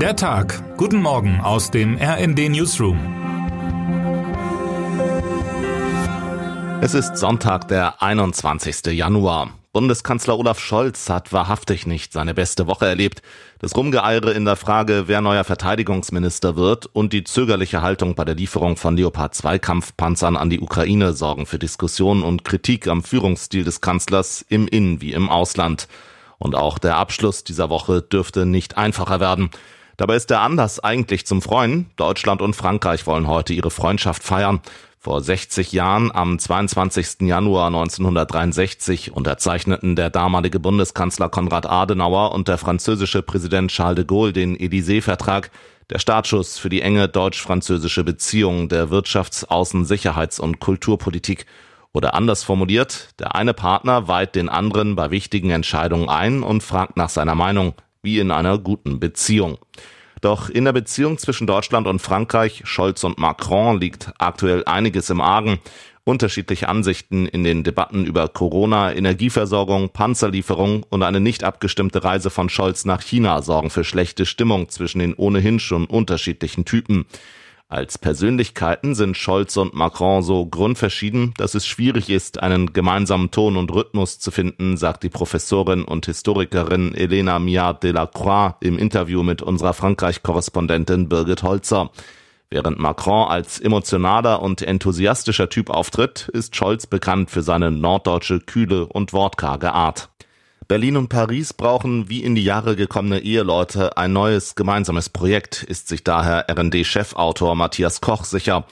Der Tag. Guten Morgen aus dem RND Newsroom. Es ist Sonntag, der 21. Januar. Bundeskanzler Olaf Scholz hat wahrhaftig nicht seine beste Woche erlebt. Das Rumgeeire in der Frage, wer neuer Verteidigungsminister wird und die zögerliche Haltung bei der Lieferung von Leopard 2 Kampfpanzern an die Ukraine sorgen für Diskussionen und Kritik am Führungsstil des Kanzlers im In- wie im Ausland. Und auch der Abschluss dieser Woche dürfte nicht einfacher werden. Dabei ist der Anlass eigentlich zum Freuen. Deutschland und Frankreich wollen heute ihre Freundschaft feiern. Vor 60 Jahren, am 22. Januar 1963, unterzeichneten der damalige Bundeskanzler Konrad Adenauer und der französische Präsident Charles de Gaulle den Élysée-Vertrag, der Startschuss für die enge deutsch-französische Beziehung der Wirtschafts-, Außen-, Sicherheits- und Kulturpolitik. Oder anders formuliert, der eine Partner weiht den anderen bei wichtigen Entscheidungen ein und fragt nach seiner Meinung wie in einer guten Beziehung. Doch in der Beziehung zwischen Deutschland und Frankreich, Scholz und Macron liegt aktuell einiges im Argen. Unterschiedliche Ansichten in den Debatten über Corona, Energieversorgung, Panzerlieferung und eine nicht abgestimmte Reise von Scholz nach China sorgen für schlechte Stimmung zwischen den ohnehin schon unterschiedlichen Typen. Als Persönlichkeiten sind Scholz und Macron so grundverschieden, dass es schwierig ist, einen gemeinsamen Ton und Rhythmus zu finden, sagt die Professorin und Historikerin Elena Miard Delacroix im Interview mit unserer Frankreich-Korrespondentin Birgit Holzer. Während Macron als emotionaler und enthusiastischer Typ auftritt, ist Scholz bekannt für seine norddeutsche kühle und wortkarge Art. Berlin und Paris brauchen wie in die Jahre gekommene Eheleute ein neues gemeinsames Projekt, ist sich daher RD-Chefautor Matthias Koch sicher.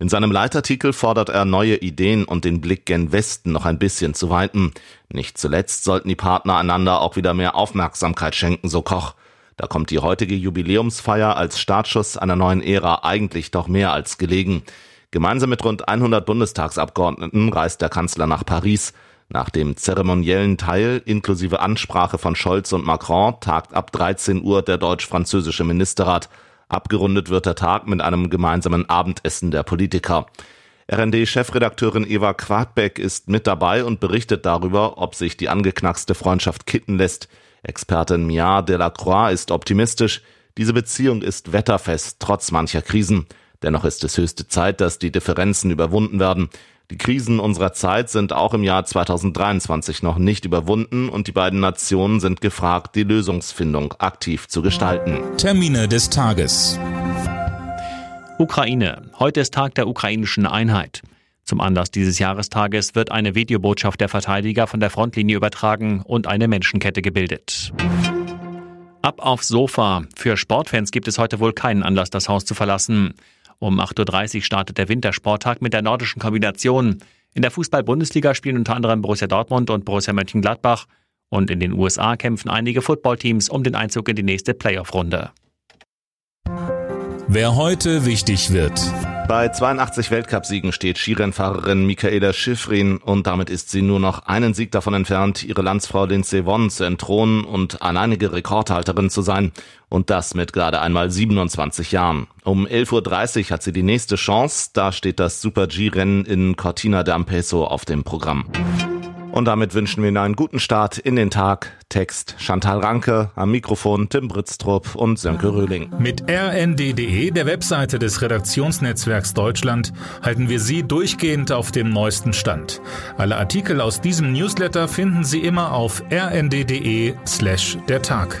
In seinem Leitartikel fordert er neue Ideen und den Blick gen Westen noch ein bisschen zu weiten. Nicht zuletzt sollten die Partner einander auch wieder mehr Aufmerksamkeit schenken, so Koch. Da kommt die heutige Jubiläumsfeier als Startschuss einer neuen Ära eigentlich doch mehr als gelegen. Gemeinsam mit rund 100 Bundestagsabgeordneten reist der Kanzler nach Paris. Nach dem zeremoniellen Teil inklusive Ansprache von Scholz und Macron tagt ab 13 Uhr der deutsch-französische Ministerrat. Abgerundet wird der Tag mit einem gemeinsamen Abendessen der Politiker. RND-Chefredakteurin Eva Quadbeck ist mit dabei und berichtet darüber, ob sich die angeknackste Freundschaft kitten lässt. Expertin Mia Delacroix ist optimistisch. Diese Beziehung ist wetterfest, trotz mancher Krisen. Dennoch ist es höchste Zeit, dass die Differenzen überwunden werden. Die Krisen unserer Zeit sind auch im Jahr 2023 noch nicht überwunden und die beiden Nationen sind gefragt, die Lösungsfindung aktiv zu gestalten. Termine des Tages. Ukraine. Heute ist Tag der ukrainischen Einheit. Zum Anlass dieses Jahrestages wird eine Videobotschaft der Verteidiger von der Frontlinie übertragen und eine Menschenkette gebildet. Ab aufs Sofa. Für Sportfans gibt es heute wohl keinen Anlass, das Haus zu verlassen. Um 8.30 Uhr startet der Wintersporttag mit der nordischen Kombination. In der Fußball-Bundesliga spielen unter anderem Borussia Dortmund und Borussia Mönchengladbach. Und in den USA kämpfen einige Footballteams um den Einzug in die nächste Playoff-Runde. Wer heute wichtig wird. Bei 82 Weltcupsiegen steht Skirennfahrerin Michaela Schifrin und damit ist sie nur noch einen Sieg davon entfernt, ihre Landsfrau Lindsey Vonn zu entthronen und alleinige Rekordhalterin zu sein. Und das mit gerade einmal 27 Jahren. Um 11.30 Uhr hat sie die nächste Chance. Da steht das Super-G-Rennen in Cortina d'Ampezzo auf dem Programm. Und damit wünschen wir Ihnen einen guten Start in den Tag. Text Chantal Ranke, am Mikrofon Tim Britztrup und Sönke Röhling. Mit rnd.de, der Webseite des Redaktionsnetzwerks Deutschland, halten wir Sie durchgehend auf dem neuesten Stand. Alle Artikel aus diesem Newsletter finden Sie immer auf rnd.de slash der Tag.